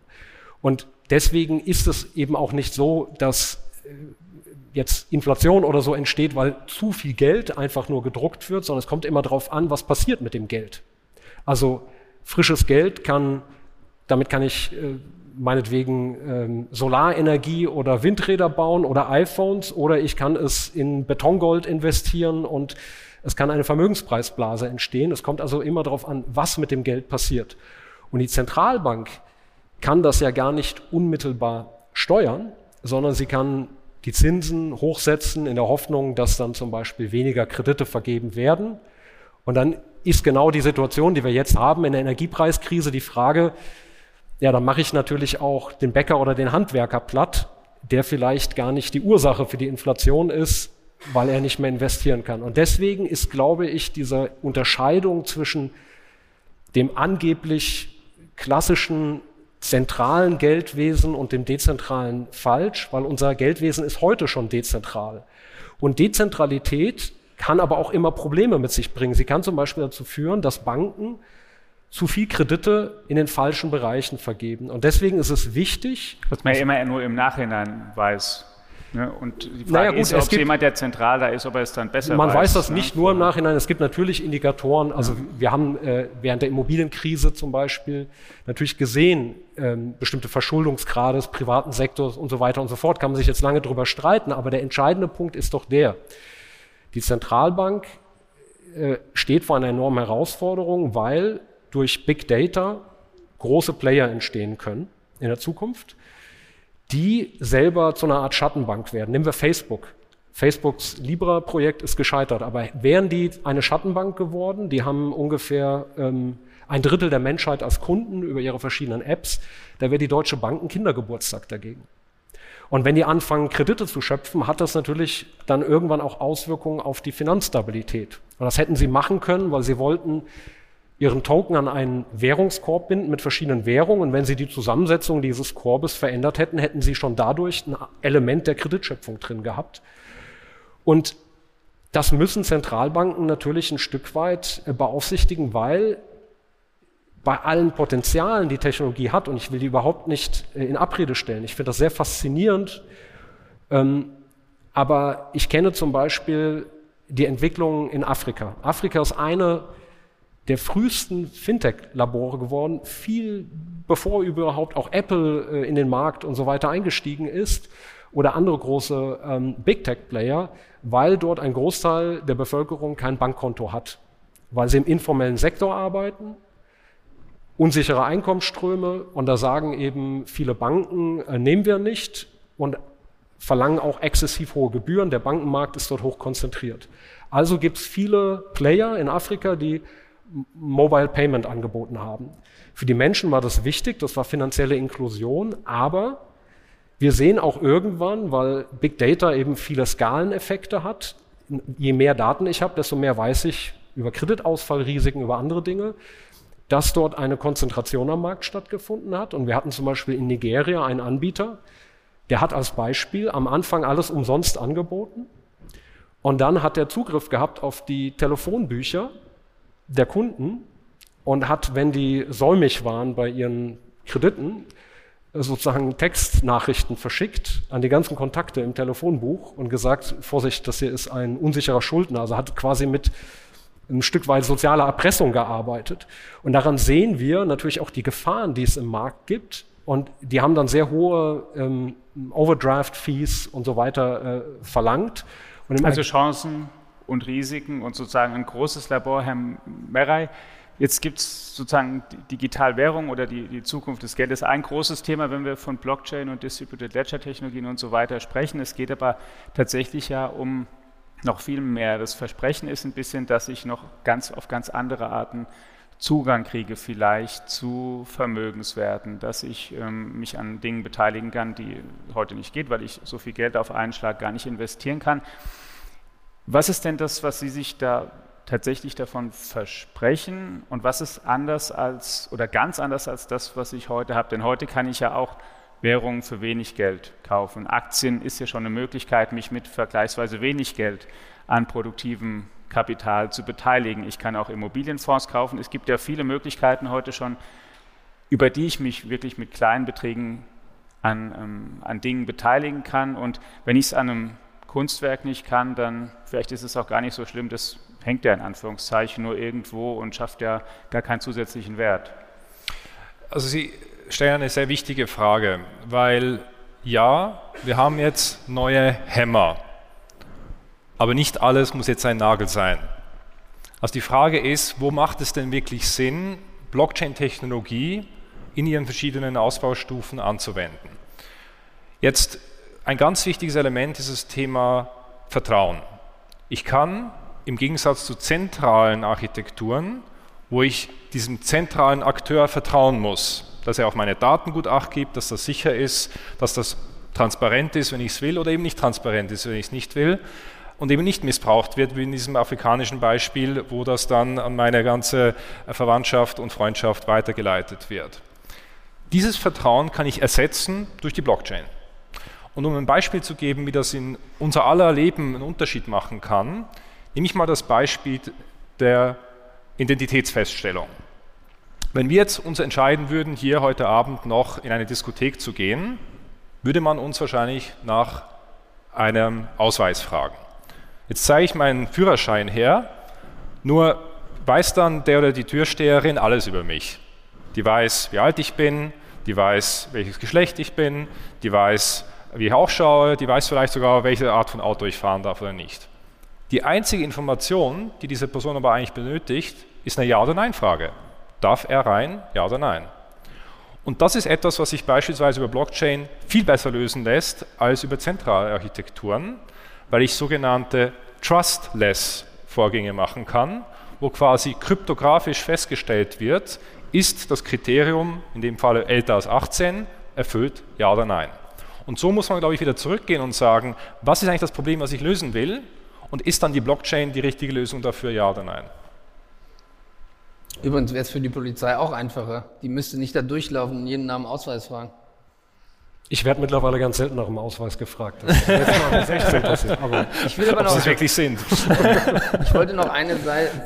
Und deswegen ist es eben auch nicht so, dass äh, jetzt Inflation oder so entsteht, weil zu viel Geld einfach nur gedruckt wird, sondern es kommt immer darauf an, was passiert mit dem Geld. Also frisches Geld kann, damit kann ich äh, meinetwegen ähm, Solarenergie oder Windräder bauen oder iPhones oder ich kann es in Betongold investieren und es kann eine Vermögenspreisblase entstehen. Es kommt also immer darauf an, was mit dem Geld passiert. Und die Zentralbank kann das ja gar nicht unmittelbar steuern, sondern sie kann die Zinsen hochsetzen in der Hoffnung, dass dann zum Beispiel weniger Kredite vergeben werden. Und dann ist genau die Situation, die wir jetzt haben in der Energiepreiskrise, die Frage, ja, dann mache ich natürlich auch den Bäcker oder den Handwerker platt, der vielleicht gar nicht die Ursache für die Inflation ist, weil er nicht mehr investieren kann. Und deswegen ist, glaube ich, diese Unterscheidung zwischen dem angeblich klassischen zentralen Geldwesen und dem dezentralen falsch, weil unser Geldwesen ist heute schon dezentral. Und Dezentralität kann aber auch immer Probleme mit sich bringen. Sie kann zum Beispiel dazu führen, dass Banken zu viel Kredite in den falschen Bereichen vergeben. Und deswegen ist es wichtig. Was man ja immer nur im Nachhinein weiß. Ne? Und die Frage naja, gut, ist, ob gibt, jemand, der zentral da ist, ob er es dann besser man weiß. Man weiß das ne? nicht nur im Nachhinein. Es gibt natürlich Indikatoren. Also ja. wir haben äh, während der Immobilienkrise zum Beispiel natürlich gesehen, ähm, bestimmte Verschuldungsgrade des privaten Sektors und so weiter und so fort. Kann man sich jetzt lange darüber streiten. Aber der entscheidende Punkt ist doch der, die Zentralbank äh, steht vor einer enormen Herausforderung, weil durch Big Data große Player entstehen können in der Zukunft, die selber zu einer Art Schattenbank werden. Nehmen wir Facebook. Facebooks Libra-Projekt ist gescheitert, aber wären die eine Schattenbank geworden, die haben ungefähr ähm, ein Drittel der Menschheit als Kunden über ihre verschiedenen Apps, da wäre die Deutsche Bank ein Kindergeburtstag dagegen. Und wenn die anfangen, Kredite zu schöpfen, hat das natürlich dann irgendwann auch Auswirkungen auf die Finanzstabilität. Und das hätten sie machen können, weil sie wollten ihren Token an einen Währungskorb binden mit verschiedenen Währungen. Und wenn sie die Zusammensetzung dieses Korbes verändert hätten, hätten sie schon dadurch ein Element der Kreditschöpfung drin gehabt. Und das müssen Zentralbanken natürlich ein Stück weit äh, beaufsichtigen, weil bei allen Potenzialen, die Technologie hat, und ich will die überhaupt nicht äh, in Abrede stellen, ich finde das sehr faszinierend, ähm, aber ich kenne zum Beispiel die Entwicklung in Afrika. Afrika ist eine der frühesten Fintech-Labore geworden, viel bevor überhaupt auch Apple äh, in den Markt und so weiter eingestiegen ist oder andere große ähm, Big Tech-Player, weil dort ein Großteil der Bevölkerung kein Bankkonto hat, weil sie im informellen Sektor arbeiten, unsichere Einkommensströme und da sagen eben viele Banken, äh, nehmen wir nicht und verlangen auch exzessiv hohe Gebühren. Der Bankenmarkt ist dort hoch konzentriert. Also gibt es viele Player in Afrika, die Mobile Payment angeboten haben. Für die Menschen war das wichtig, das war finanzielle Inklusion, aber wir sehen auch irgendwann, weil Big Data eben viele Skaleneffekte hat, je mehr Daten ich habe, desto mehr weiß ich über Kreditausfallrisiken, über andere Dinge, dass dort eine Konzentration am Markt stattgefunden hat. Und wir hatten zum Beispiel in Nigeria einen Anbieter, der hat als Beispiel am Anfang alles umsonst angeboten und dann hat er Zugriff gehabt auf die Telefonbücher der Kunden und hat, wenn die säumig waren bei ihren Krediten, sozusagen Textnachrichten verschickt an die ganzen Kontakte im Telefonbuch und gesagt, Vorsicht, das hier ist ein unsicherer Schuldner. Also hat quasi mit ein Stück weit sozialer Erpressung gearbeitet. Und daran sehen wir natürlich auch die Gefahren, die es im Markt gibt. Und die haben dann sehr hohe ähm, Overdraft-Fees und so weiter äh, verlangt. also Chancen und Risiken und sozusagen ein großes Labor, Herr Merey. Jetzt gibt es sozusagen Digitalwährung oder die, die, Zukunft des Geldes. Ein großes Thema, wenn wir von Blockchain und Distributed Ledger Technologien und so weiter sprechen. Es geht aber tatsächlich ja um noch viel mehr. Das Versprechen ist ein bisschen, dass ich noch ganz auf ganz andere Arten Zugang kriege vielleicht zu Vermögenswerten, dass ich ähm, mich an Dingen beteiligen kann, die heute nicht geht, weil ich so viel Geld auf einen Schlag gar nicht investieren kann. Was ist denn das, was Sie sich da tatsächlich davon versprechen und was ist anders als oder ganz anders als das, was ich heute habe? Denn heute kann ich ja auch Währungen für wenig Geld kaufen. Aktien ist ja schon eine Möglichkeit, mich mit vergleichsweise wenig Geld an produktivem Kapital zu beteiligen. Ich kann auch Immobilienfonds kaufen. Es gibt ja viele Möglichkeiten heute schon, über die ich mich wirklich mit kleinen Beträgen an, ähm, an Dingen beteiligen kann. Und wenn ich es an einem Kunstwerk nicht kann, dann vielleicht ist es auch gar nicht so schlimm, das hängt ja in Anführungszeichen nur irgendwo und schafft ja gar keinen zusätzlichen Wert. Also Sie stellen eine sehr wichtige Frage, weil ja, wir haben jetzt neue Hämmer, aber nicht alles muss jetzt ein Nagel sein. Also die Frage ist, wo macht es denn wirklich Sinn, Blockchain-Technologie in ihren verschiedenen Ausbaustufen anzuwenden? Jetzt ein ganz wichtiges Element ist das Thema Vertrauen. Ich kann im Gegensatz zu zentralen Architekturen, wo ich diesem zentralen Akteur vertrauen muss, dass er auf meine Daten gut acht gibt, dass das sicher ist, dass das transparent ist, wenn ich es will, oder eben nicht transparent ist, wenn ich es nicht will, und eben nicht missbraucht wird, wie in diesem afrikanischen Beispiel, wo das dann an meine ganze Verwandtschaft und Freundschaft weitergeleitet wird. Dieses Vertrauen kann ich ersetzen durch die Blockchain. Und um ein Beispiel zu geben, wie das in unser aller Leben einen Unterschied machen kann, nehme ich mal das Beispiel der Identitätsfeststellung. Wenn wir jetzt uns entscheiden würden, hier heute Abend noch in eine Diskothek zu gehen, würde man uns wahrscheinlich nach einem Ausweis fragen. Jetzt zeige ich meinen Führerschein her, nur weiß dann der oder die Türsteherin alles über mich. Die weiß, wie alt ich bin, die weiß, welches Geschlecht ich bin, die weiß, wie ich ausschaue, die weiß vielleicht sogar, welche Art von Auto ich fahren darf oder nicht. Die einzige Information, die diese Person aber eigentlich benötigt, ist eine Ja- oder Nein-Frage. Darf er rein? Ja oder nein? Und das ist etwas, was sich beispielsweise über Blockchain viel besser lösen lässt als über zentrale Architekturen, weil ich sogenannte trustless Vorgänge machen kann, wo quasi kryptografisch festgestellt wird, ist das Kriterium, in dem Fall älter als 18, erfüllt, ja oder nein. Und so muss man, glaube ich, wieder zurückgehen und sagen, was ist eigentlich das Problem, was ich lösen will? Und ist dann die Blockchain die richtige Lösung dafür, ja oder nein? Übrigens wäre es für die Polizei auch einfacher. Die müsste nicht da durchlaufen und jeden Namen Ausweis fragen. Ich werde mittlerweile ganz selten nach dem Ausweis gefragt. Das ist jetzt mal mit 16 passiert. Aber Ich will aber noch, es wirklich sind. ich wollte noch eine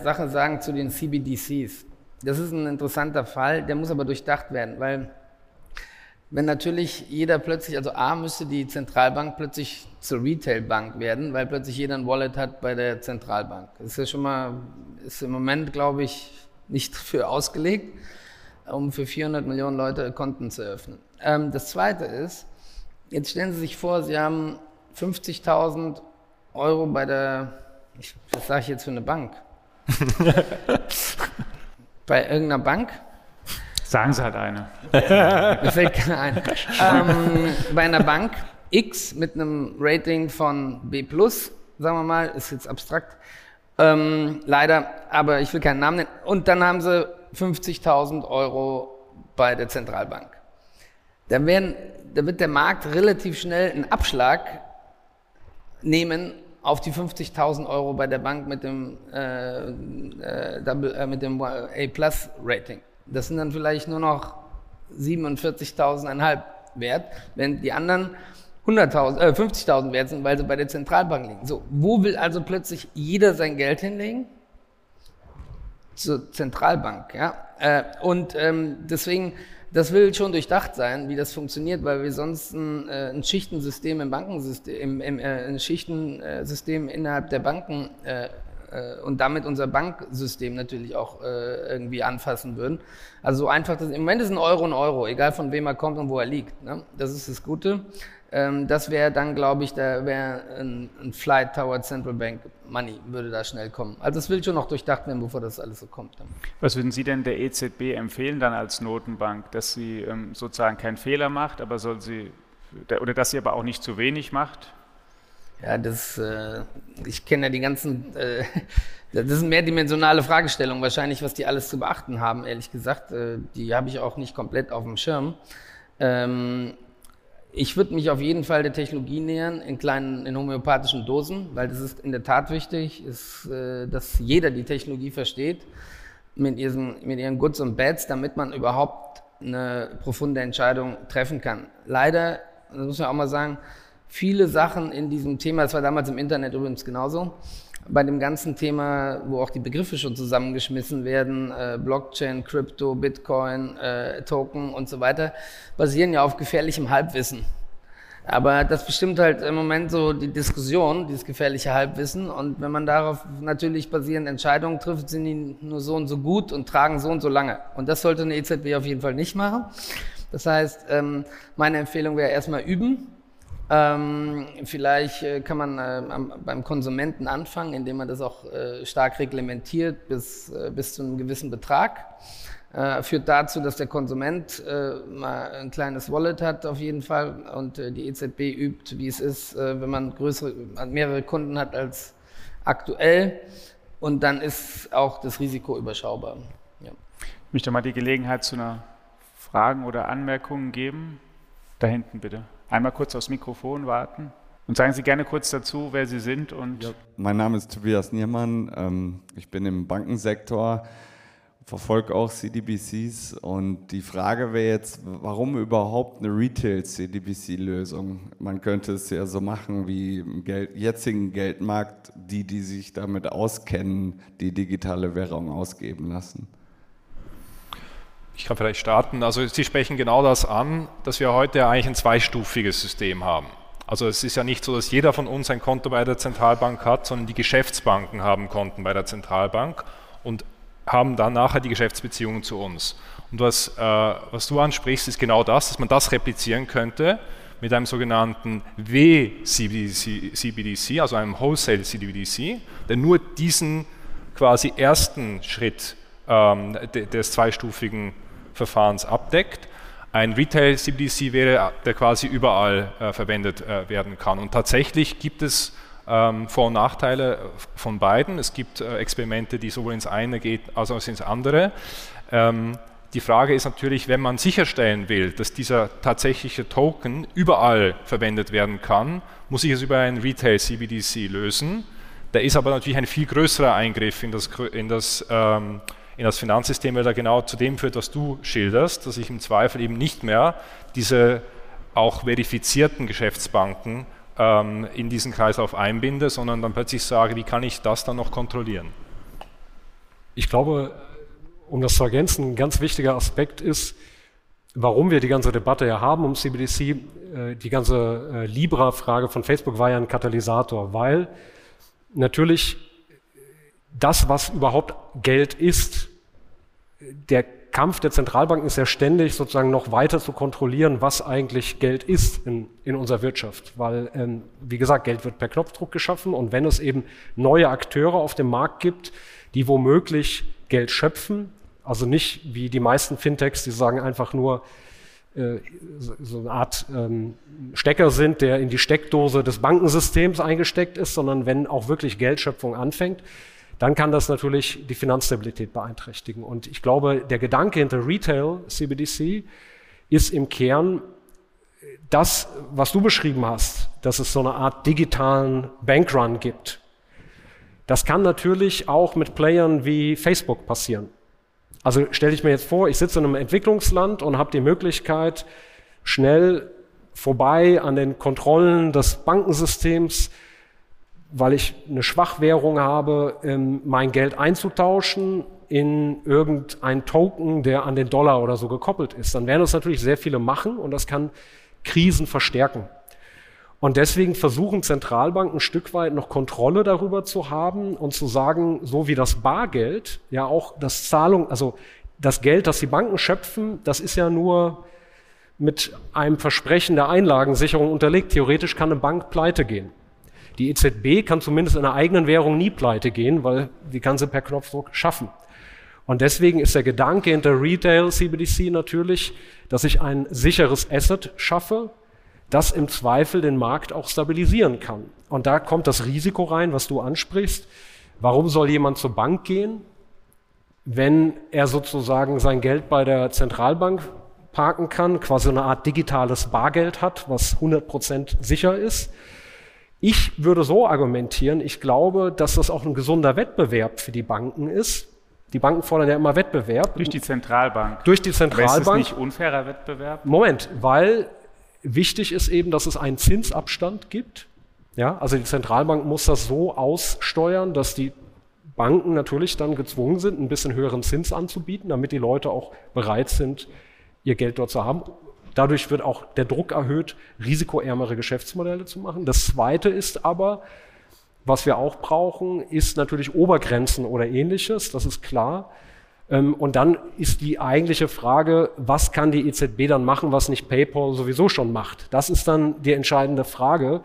Sache sagen zu den CBDCs. Das ist ein interessanter Fall, der muss aber durchdacht werden, weil wenn natürlich jeder plötzlich, also A müsste die Zentralbank plötzlich zur Retailbank werden, weil plötzlich jeder ein Wallet hat bei der Zentralbank. Das ist ja schon mal, ist im Moment, glaube ich, nicht für ausgelegt, um für 400 Millionen Leute Konten zu eröffnen. Ähm, das Zweite ist, jetzt stellen Sie sich vor, Sie haben 50.000 Euro bei der, ich, was sage ich jetzt für eine Bank? bei irgendeiner Bank Sagen Sie halt eine. Mir fällt keiner ein. ähm, bei einer Bank X mit einem Rating von B+, sagen wir mal, ist jetzt abstrakt, ähm, leider, aber ich will keinen Namen nennen. Und dann haben sie 50.000 Euro bei der Zentralbank. Da, werden, da wird der Markt relativ schnell einen Abschlag nehmen auf die 50.000 Euro bei der Bank mit dem, äh, äh, äh, mit dem A-Plus-Rating. Das sind dann vielleicht nur noch 47.000 wert, wenn die anderen 100.000, äh, 50.000 wert sind, weil sie bei der Zentralbank liegen. So, wo will also plötzlich jeder sein Geld hinlegen? Zur Zentralbank, ja. Äh, und ähm, deswegen, das will schon durchdacht sein, wie das funktioniert, weil wir sonst ein, äh, ein Schichtensystem im Bankensystem, im, im, äh, ein Schichtensystem innerhalb der Banken äh, und damit unser Banksystem natürlich auch äh, irgendwie anfassen würden. Also so einfach, das, im Moment ist ein Euro ein Euro, egal von wem er kommt und wo er liegt. Ne? Das ist das Gute. Ähm, das wäre dann, glaube ich, da wäre ein, ein Flight Tower Central Bank Money würde da schnell kommen. Also es will schon noch durchdacht werden, bevor das alles so kommt. Dann. Was würden Sie denn der EZB empfehlen dann als Notenbank, dass sie ähm, sozusagen keinen Fehler macht, aber soll sie oder dass sie aber auch nicht zu wenig macht? Ja, das, äh, ich kenne ja die ganzen, äh, das sind mehrdimensionale Fragestellungen wahrscheinlich, was die alles zu beachten haben, ehrlich gesagt. Äh, die habe ich auch nicht komplett auf dem Schirm. Ähm, ich würde mich auf jeden Fall der Technologie nähern, in kleinen, in homöopathischen Dosen, weil das ist in der Tat wichtig, ist, äh, dass jeder die Technologie versteht mit ihren, mit ihren Goods und Bads, damit man überhaupt eine profunde Entscheidung treffen kann. Leider, das muss man auch mal sagen, viele Sachen in diesem Thema, das war damals im Internet übrigens genauso, bei dem ganzen Thema, wo auch die Begriffe schon zusammengeschmissen werden, äh, Blockchain, Crypto, Bitcoin, äh, Token und so weiter, basieren ja auf gefährlichem Halbwissen. Aber das bestimmt halt im Moment so die Diskussion, dieses gefährliche Halbwissen. Und wenn man darauf natürlich basierend Entscheidungen trifft, sind die nur so und so gut und tragen so und so lange. Und das sollte eine EZB auf jeden Fall nicht machen. Das heißt, ähm, meine Empfehlung wäre erstmal üben, ähm, vielleicht äh, kann man äh, am, beim Konsumenten anfangen, indem man das auch äh, stark reglementiert bis, äh, bis zu einem gewissen Betrag. Äh, führt dazu, dass der Konsument mal ein kleines Wallet hat auf jeden Fall und die EZB übt, wie es ist, wenn man größere, mehrere Kunden hat als aktuell und dann ist auch das Risiko überschaubar. Ja. Ich möchte mal die Gelegenheit zu einer Fragen oder Anmerkungen geben. Da hinten bitte. Einmal kurz aufs Mikrofon warten. Und sagen Sie gerne kurz dazu, wer Sie sind. Und ja. Mein Name ist Tobias Niermann. Ähm, ich bin im Bankensektor, verfolge auch CDBCs. Und die Frage wäre jetzt, warum überhaupt eine Retail-CDBC-Lösung? Man könnte es ja so machen wie im Geld, jetzigen Geldmarkt, die, die sich damit auskennen, die digitale Währung ausgeben lassen. Ich kann vielleicht starten. Also Sie sprechen genau das an, dass wir heute eigentlich ein zweistufiges System haben. Also es ist ja nicht so, dass jeder von uns ein Konto bei der Zentralbank hat, sondern die Geschäftsbanken haben Konten bei der Zentralbank und haben dann nachher die Geschäftsbeziehungen zu uns. Und was, äh, was du ansprichst, ist genau das, dass man das replizieren könnte, mit einem sogenannten W-CBDC, also einem Wholesale CBDC, der nur diesen quasi ersten Schritt ähm, des zweistufigen Verfahrens abdeckt. Ein Retail CBDC wäre, der quasi überall äh, verwendet äh, werden kann. Und tatsächlich gibt es ähm, Vor- und Nachteile von beiden. Es gibt äh, Experimente, die sowohl ins eine geht als auch ins andere. Ähm, die Frage ist natürlich, wenn man sicherstellen will, dass dieser tatsächliche Token überall verwendet werden kann, muss ich es über ein Retail CBDC lösen. Der ist aber natürlich ein viel größerer Eingriff in das, in das, ähm, in das Finanzsystem, weil er genau zu dem führt, was du schilderst, dass ich im Zweifel eben nicht mehr diese auch verifizierten Geschäftsbanken ähm, in diesen Kreislauf einbinde, sondern dann plötzlich sage, wie kann ich das dann noch kontrollieren? Ich glaube, um das zu ergänzen, ein ganz wichtiger Aspekt ist, warum wir die ganze Debatte ja haben um CBDC. Äh, die ganze äh, Libra-Frage von Facebook war ja ein Katalysator, weil natürlich das, was überhaupt Geld ist, der Kampf der Zentralbanken ist ja ständig sozusagen noch weiter zu kontrollieren, was eigentlich Geld ist in, in unserer Wirtschaft. Weil, ähm, wie gesagt, Geld wird per Knopfdruck geschaffen und wenn es eben neue Akteure auf dem Markt gibt, die womöglich Geld schöpfen, also nicht wie die meisten Fintechs, die sagen einfach nur, äh, so eine Art ähm, Stecker sind, der in die Steckdose des Bankensystems eingesteckt ist, sondern wenn auch wirklich Geldschöpfung anfängt, dann kann das natürlich die Finanzstabilität beeinträchtigen. Und ich glaube, der Gedanke hinter Retail CBDC ist im Kern das, was du beschrieben hast, dass es so eine Art digitalen Bankrun gibt. Das kann natürlich auch mit Playern wie Facebook passieren. Also stelle ich mir jetzt vor, ich sitze in einem Entwicklungsland und habe die Möglichkeit, schnell vorbei an den Kontrollen des Bankensystems weil ich eine Schwachwährung habe, ähm, mein Geld einzutauschen in irgendein Token, der an den Dollar oder so gekoppelt ist. Dann werden das natürlich sehr viele machen und das kann Krisen verstärken. Und deswegen versuchen Zentralbanken ein Stück weit noch Kontrolle darüber zu haben und zu sagen, so wie das Bargeld, ja auch das Zahlung, also das Geld, das die Banken schöpfen, das ist ja nur mit einem Versprechen der Einlagensicherung unterlegt. Theoretisch kann eine Bank pleite gehen. Die EZB kann zumindest in einer eigenen Währung nie pleite gehen, weil die kann sie per Knopfdruck schaffen. Und deswegen ist der Gedanke hinter Retail CBDC natürlich, dass ich ein sicheres Asset schaffe, das im Zweifel den Markt auch stabilisieren kann. Und da kommt das Risiko rein, was du ansprichst. Warum soll jemand zur Bank gehen, wenn er sozusagen sein Geld bei der Zentralbank parken kann, quasi eine Art digitales Bargeld hat, was 100% sicher ist? Ich würde so argumentieren, ich glaube, dass das auch ein gesunder Wettbewerb für die Banken ist. Die Banken fordern ja immer Wettbewerb. Durch die Zentralbank. Durch die Zentralbank. Aber ist es nicht unfairer Wettbewerb? Moment, weil wichtig ist eben, dass es einen Zinsabstand gibt. Ja, also die Zentralbank muss das so aussteuern, dass die Banken natürlich dann gezwungen sind, ein bisschen höheren Zins anzubieten, damit die Leute auch bereit sind, ihr Geld dort zu haben. Dadurch wird auch der Druck erhöht, risikoärmere Geschäftsmodelle zu machen. Das Zweite ist aber, was wir auch brauchen, ist natürlich Obergrenzen oder ähnliches, das ist klar. Ähm, und dann ist die eigentliche Frage, was kann die EZB dann machen, was nicht PayPal sowieso schon macht? Das ist dann die entscheidende Frage.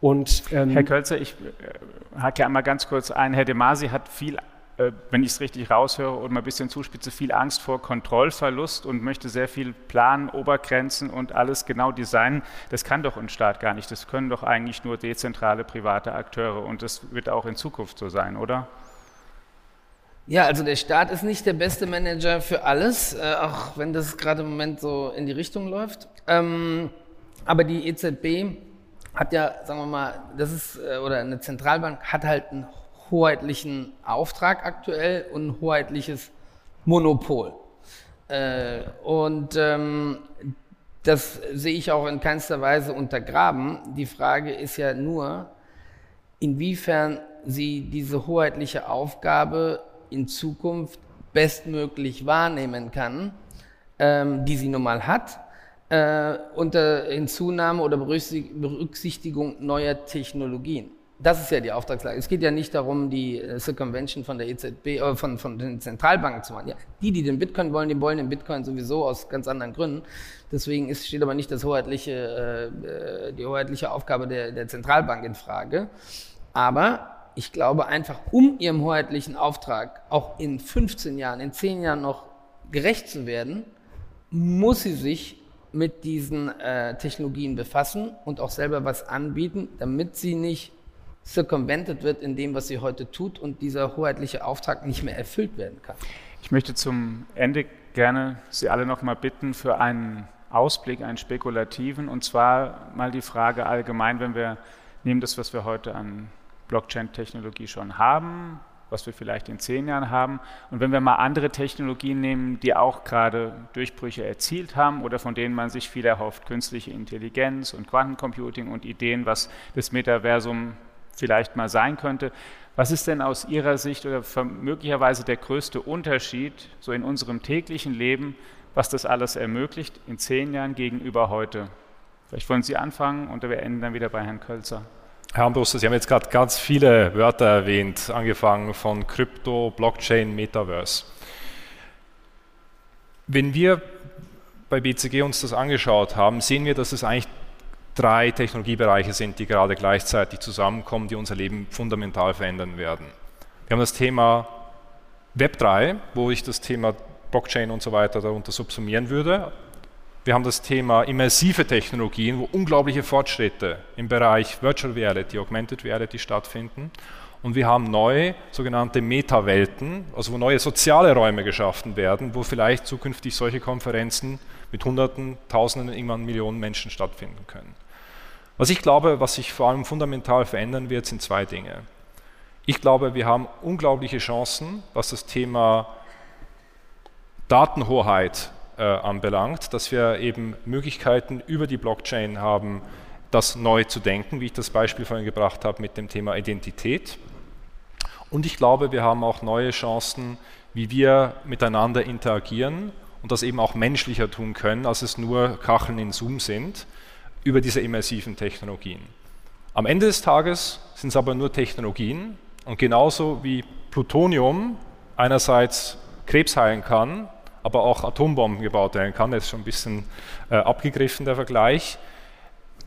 Und, ähm, Herr Kölzer, ich äh, hake einmal ganz kurz ein. Herr De Masi hat viel wenn ich es richtig raushöre und mal ein bisschen zuspitze, viel Angst vor Kontrollverlust und möchte sehr viel planen, Obergrenzen und alles genau designen. Das kann doch ein Staat gar nicht. Das können doch eigentlich nur dezentrale private Akteure und das wird auch in Zukunft so sein, oder? Ja, also der Staat ist nicht der beste Manager für alles, äh, auch wenn das gerade im Moment so in die Richtung läuft. Ähm, aber die EZB hat ja, sagen wir mal, das ist, äh, oder eine Zentralbank hat halt ein hoheitlichen Auftrag aktuell und ein hoheitliches Monopol. Äh, und ähm, das sehe ich auch in keinster Weise untergraben. Die Frage ist ja nur, inwiefern sie diese hoheitliche Aufgabe in Zukunft bestmöglich wahrnehmen kann, ähm, die sie nun mal hat, äh, unter Hinzunahme oder Berücksichtigung neuer Technologien. Das ist ja die Auftragslage. Es geht ja nicht darum, die äh, Circumvention von der EZB, äh, von, von den Zentralbanken zu machen. Ja, die, die den Bitcoin wollen, die wollen den Bitcoin sowieso aus ganz anderen Gründen. Deswegen ist, steht aber nicht das hoheitliche, äh, die hoheitliche Aufgabe der, der Zentralbank in Frage. Aber ich glaube einfach, um ihrem hoheitlichen Auftrag auch in 15 Jahren, in 10 Jahren noch gerecht zu werden, muss sie sich mit diesen äh, Technologien befassen und auch selber was anbieten, damit sie nicht circumvented wird in dem, was sie heute tut und dieser hoheitliche Auftrag nicht mehr erfüllt werden kann. Ich möchte zum Ende gerne Sie alle noch mal bitten für einen Ausblick, einen spekulativen, und zwar mal die Frage allgemein, wenn wir nehmen das, was wir heute an Blockchain-Technologie schon haben, was wir vielleicht in zehn Jahren haben. Und wenn wir mal andere Technologien nehmen, die auch gerade Durchbrüche erzielt haben oder von denen man sich viel erhofft, künstliche Intelligenz und Quantencomputing und Ideen, was das Metaversum vielleicht mal sein könnte. Was ist denn aus Ihrer Sicht oder möglicherweise der größte Unterschied so in unserem täglichen Leben, was das alles ermöglicht in zehn Jahren gegenüber heute? Vielleicht wollen Sie anfangen und wir enden dann wieder bei Herrn Kölzer. Herr Ambruster, Sie haben jetzt gerade ganz viele Wörter erwähnt, angefangen von Krypto, Blockchain, Metaverse. Wenn wir bei BCG uns das angeschaut haben, sehen wir, dass es eigentlich drei Technologiebereiche sind, die gerade gleichzeitig zusammenkommen, die unser Leben fundamental verändern werden. Wir haben das Thema Web 3, wo ich das Thema Blockchain und so weiter darunter subsumieren würde. Wir haben das Thema immersive Technologien, wo unglaubliche Fortschritte im Bereich Virtual Reality, Augmented Reality stattfinden. Und wir haben neue sogenannte Meta-Welten, also wo neue soziale Räume geschaffen werden, wo vielleicht zukünftig solche Konferenzen mit Hunderten, Tausenden, irgendwann Millionen Menschen stattfinden können. Was ich glaube, was sich vor allem fundamental verändern wird, sind zwei Dinge. Ich glaube, wir haben unglaubliche Chancen, was das Thema Datenhoheit äh, anbelangt, dass wir eben Möglichkeiten über die Blockchain haben, das neu zu denken, wie ich das Beispiel vorhin gebracht habe mit dem Thema Identität. Und ich glaube, wir haben auch neue Chancen, wie wir miteinander interagieren und das eben auch menschlicher tun können, als es nur Kacheln in Zoom sind über diese immersiven Technologien. Am Ende des Tages sind es aber nur Technologien und genauso wie Plutonium einerseits Krebs heilen kann, aber auch Atombomben gebaut werden kann, das ist schon ein bisschen äh, abgegriffen der Vergleich,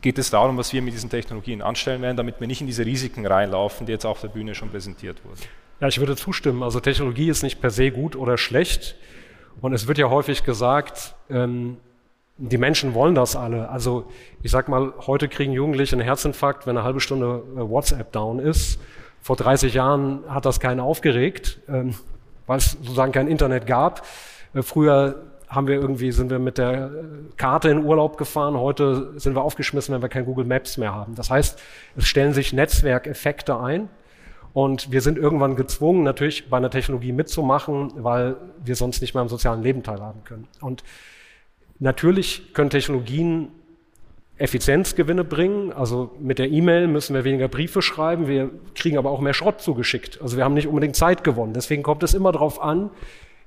geht es darum, was wir mit diesen Technologien anstellen werden, damit wir nicht in diese Risiken reinlaufen, die jetzt auf der Bühne schon präsentiert wurden. Ja, ich würde zustimmen. Also Technologie ist nicht per se gut oder schlecht. Und es wird ja häufig gesagt, ähm, die Menschen wollen das alle. Also ich sag mal, heute kriegen Jugendliche einen Herzinfarkt, wenn eine halbe Stunde äh, WhatsApp down ist. Vor 30 Jahren hat das keinen aufgeregt, ähm, weil es sozusagen kein Internet gab. Äh, früher haben wir irgendwie, sind wir mit der äh, Karte in Urlaub gefahren, heute sind wir aufgeschmissen, wenn wir kein Google Maps mehr haben. Das heißt, es stellen sich Netzwerkeffekte ein. Und wir sind irgendwann gezwungen, natürlich bei einer Technologie mitzumachen, weil wir sonst nicht mehr am sozialen Leben teilhaben können. Und Natürlich können Technologien Effizienzgewinne bringen. Also mit der E-Mail müssen wir weniger Briefe schreiben, wir kriegen aber auch mehr Schrott zugeschickt. Also wir haben nicht unbedingt Zeit gewonnen. Deswegen kommt es immer darauf an,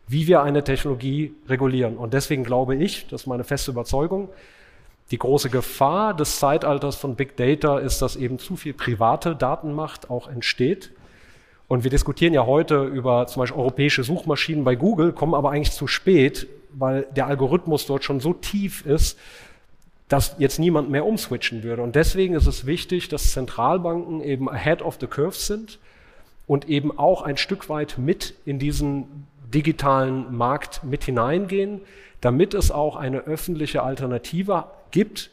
wie wir eine Technologie regulieren. Und deswegen glaube ich, das ist meine feste Überzeugung, die große Gefahr des Zeitalters von Big Data ist, dass eben zu viel private Datenmacht auch entsteht. Und wir diskutieren ja heute über zum Beispiel europäische Suchmaschinen bei Google, kommen aber eigentlich zu spät, weil der Algorithmus dort schon so tief ist, dass jetzt niemand mehr umswitchen würde. Und deswegen ist es wichtig, dass Zentralbanken eben ahead of the curve sind und eben auch ein Stück weit mit in diesen digitalen Markt mit hineingehen, damit es auch eine öffentliche Alternative gibt,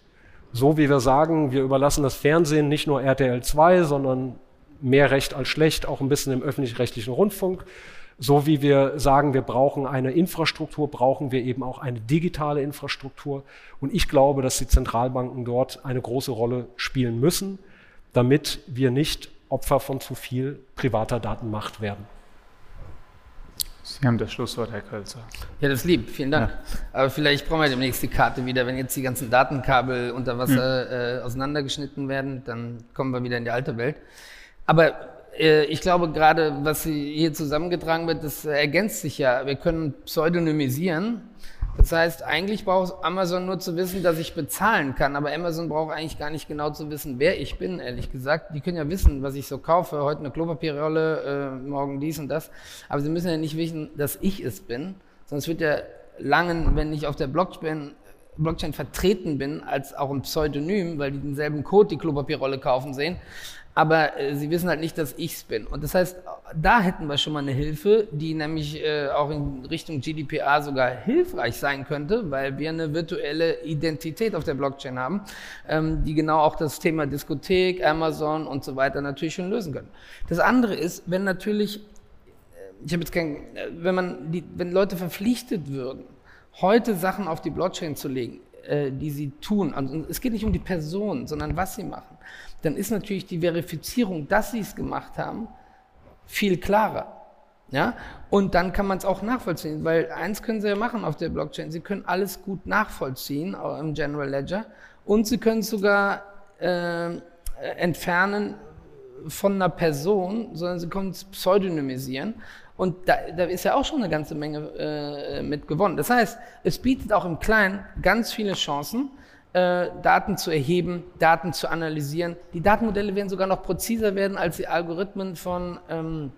so wie wir sagen, wir überlassen das Fernsehen nicht nur RTL 2, sondern mehr Recht als schlecht, auch ein bisschen im öffentlich-rechtlichen Rundfunk. So wie wir sagen, wir brauchen eine Infrastruktur, brauchen wir eben auch eine digitale Infrastruktur. Und ich glaube, dass die Zentralbanken dort eine große Rolle spielen müssen, damit wir nicht Opfer von zu viel privater Datenmacht werden. Sie haben das Schlusswort, Herr Kölzer. Ja, das ist lieb, vielen Dank. Ja. Aber vielleicht brauchen wir demnächst die Karte wieder. Wenn jetzt die ganzen Datenkabel unter Wasser hm. äh, auseinandergeschnitten werden, dann kommen wir wieder in die alte Welt. Aber ich glaube gerade, was hier zusammengetragen wird, das ergänzt sich ja. Wir können pseudonymisieren. Das heißt, eigentlich braucht Amazon nur zu wissen, dass ich bezahlen kann, aber Amazon braucht eigentlich gar nicht genau zu wissen, wer ich bin, ehrlich gesagt. Die können ja wissen, was ich so kaufe, heute eine Klopapierrolle, äh, morgen dies und das, aber sie müssen ja nicht wissen, dass ich es bin, sonst wird ja langen, wenn ich auf der Blockchain Blockchain vertreten bin, als auch ein Pseudonym, weil die denselben Code die Klopapierrolle kaufen sehen. Aber äh, sie wissen halt nicht, dass ich's bin. Und das heißt, da hätten wir schon mal eine Hilfe, die nämlich äh, auch in Richtung GDPR sogar hilfreich sein könnte, weil wir eine virtuelle Identität auf der Blockchain haben, ähm, die genau auch das Thema Diskothek, Amazon und so weiter natürlich schon lösen können. Das andere ist, wenn natürlich, äh, ich habe jetzt kein, äh, wenn man die, wenn Leute verpflichtet würden, heute Sachen auf die Blockchain zu legen, äh, die sie tun. Also es geht nicht um die Person, sondern was sie machen. Dann ist natürlich die Verifizierung, dass sie es gemacht haben, viel klarer. Ja? Und dann kann man es auch nachvollziehen, weil eins können sie ja machen auf der Blockchain. Sie können alles gut nachvollziehen auch im General Ledger und sie können sogar äh, entfernen von einer Person, sondern sie können es pseudonymisieren. Und da, da ist ja auch schon eine ganze Menge äh, mit gewonnen. Das heißt, es bietet auch im Kleinen ganz viele Chancen, äh, Daten zu erheben, Daten zu analysieren. Die Datenmodelle werden sogar noch präziser werden als die Algorithmen von, ähm,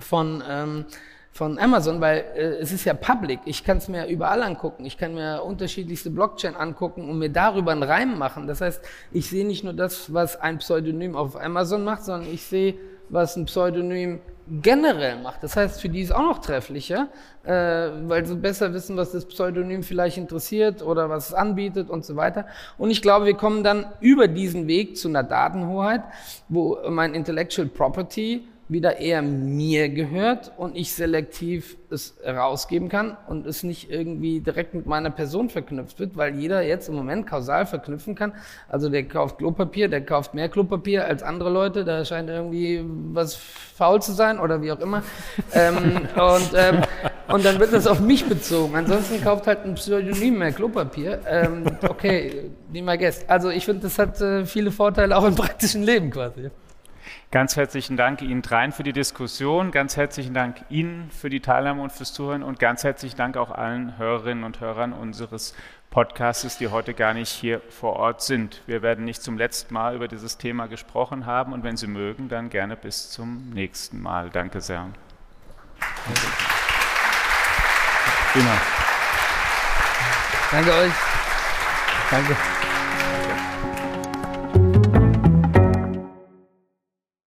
von, ähm, von Amazon, weil äh, es ist ja public. Ich kann es mir überall angucken. Ich kann mir unterschiedlichste Blockchain angucken und mir darüber einen Reim machen. Das heißt, ich sehe nicht nur das, was ein Pseudonym auf Amazon macht, sondern ich sehe, was ein Pseudonym generell macht. Das heißt, für die ist auch noch trefflicher, äh, weil sie besser wissen, was das Pseudonym vielleicht interessiert oder was es anbietet und so weiter. Und ich glaube, wir kommen dann über diesen Weg zu einer Datenhoheit, wo mein Intellectual Property wieder eher mir gehört und ich selektiv es rausgeben kann und es nicht irgendwie direkt mit meiner Person verknüpft wird, weil jeder jetzt im Moment kausal verknüpfen kann. Also der kauft Klopapier, der kauft mehr Klopapier als andere Leute, da scheint irgendwie was faul zu sein oder wie auch immer. ähm, und, ähm, und dann wird das auf mich bezogen. Ansonsten kauft halt ein Pseudonym mehr Klopapier. Ähm, okay, be my guest. Also ich finde, das hat äh, viele Vorteile auch im praktischen Leben quasi. Ganz herzlichen Dank Ihnen dreien für die Diskussion, ganz herzlichen Dank Ihnen für die Teilnahme und fürs Zuhören und ganz herzlichen Dank auch allen Hörerinnen und Hörern unseres Podcasts, die heute gar nicht hier vor Ort sind. Wir werden nicht zum letzten Mal über dieses Thema gesprochen haben und wenn Sie mögen, dann gerne bis zum nächsten Mal. Danke sehr. Danke euch. Danke.